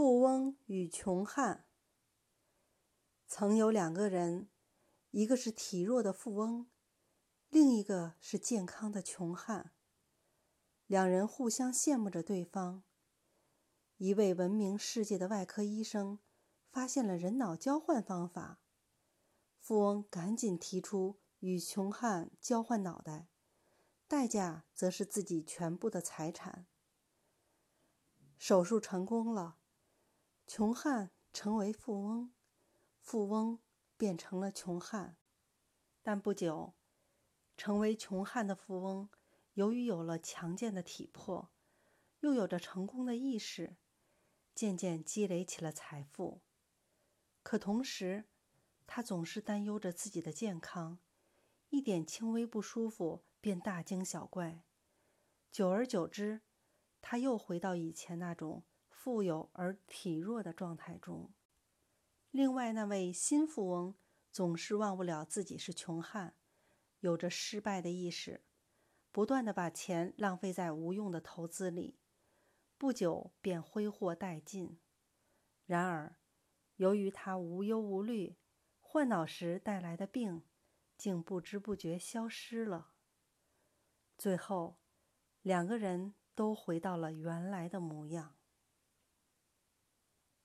富翁与穷汉。曾有两个人，一个是体弱的富翁，另一个是健康的穷汉。两人互相羡慕着对方。一位闻名世界的外科医生发现了人脑交换方法，富翁赶紧提出与穷汉交换脑袋，代价则是自己全部的财产。手术成功了。穷汉成为富翁，富翁变成了穷汉。但不久，成为穷汉的富翁，由于有了强健的体魄，又有着成功的意识，渐渐积累起了财富。可同时，他总是担忧着自己的健康，一点轻微不舒服便大惊小怪。久而久之，他又回到以前那种。富有而体弱的状态中。另外那位新富翁总是忘不了自己是穷汉，有着失败的意识，不断的把钱浪费在无用的投资里，不久便挥霍殆尽。然而，由于他无忧无虑，换脑时带来的病竟不知不觉消失了。最后，两个人都回到了原来的模样。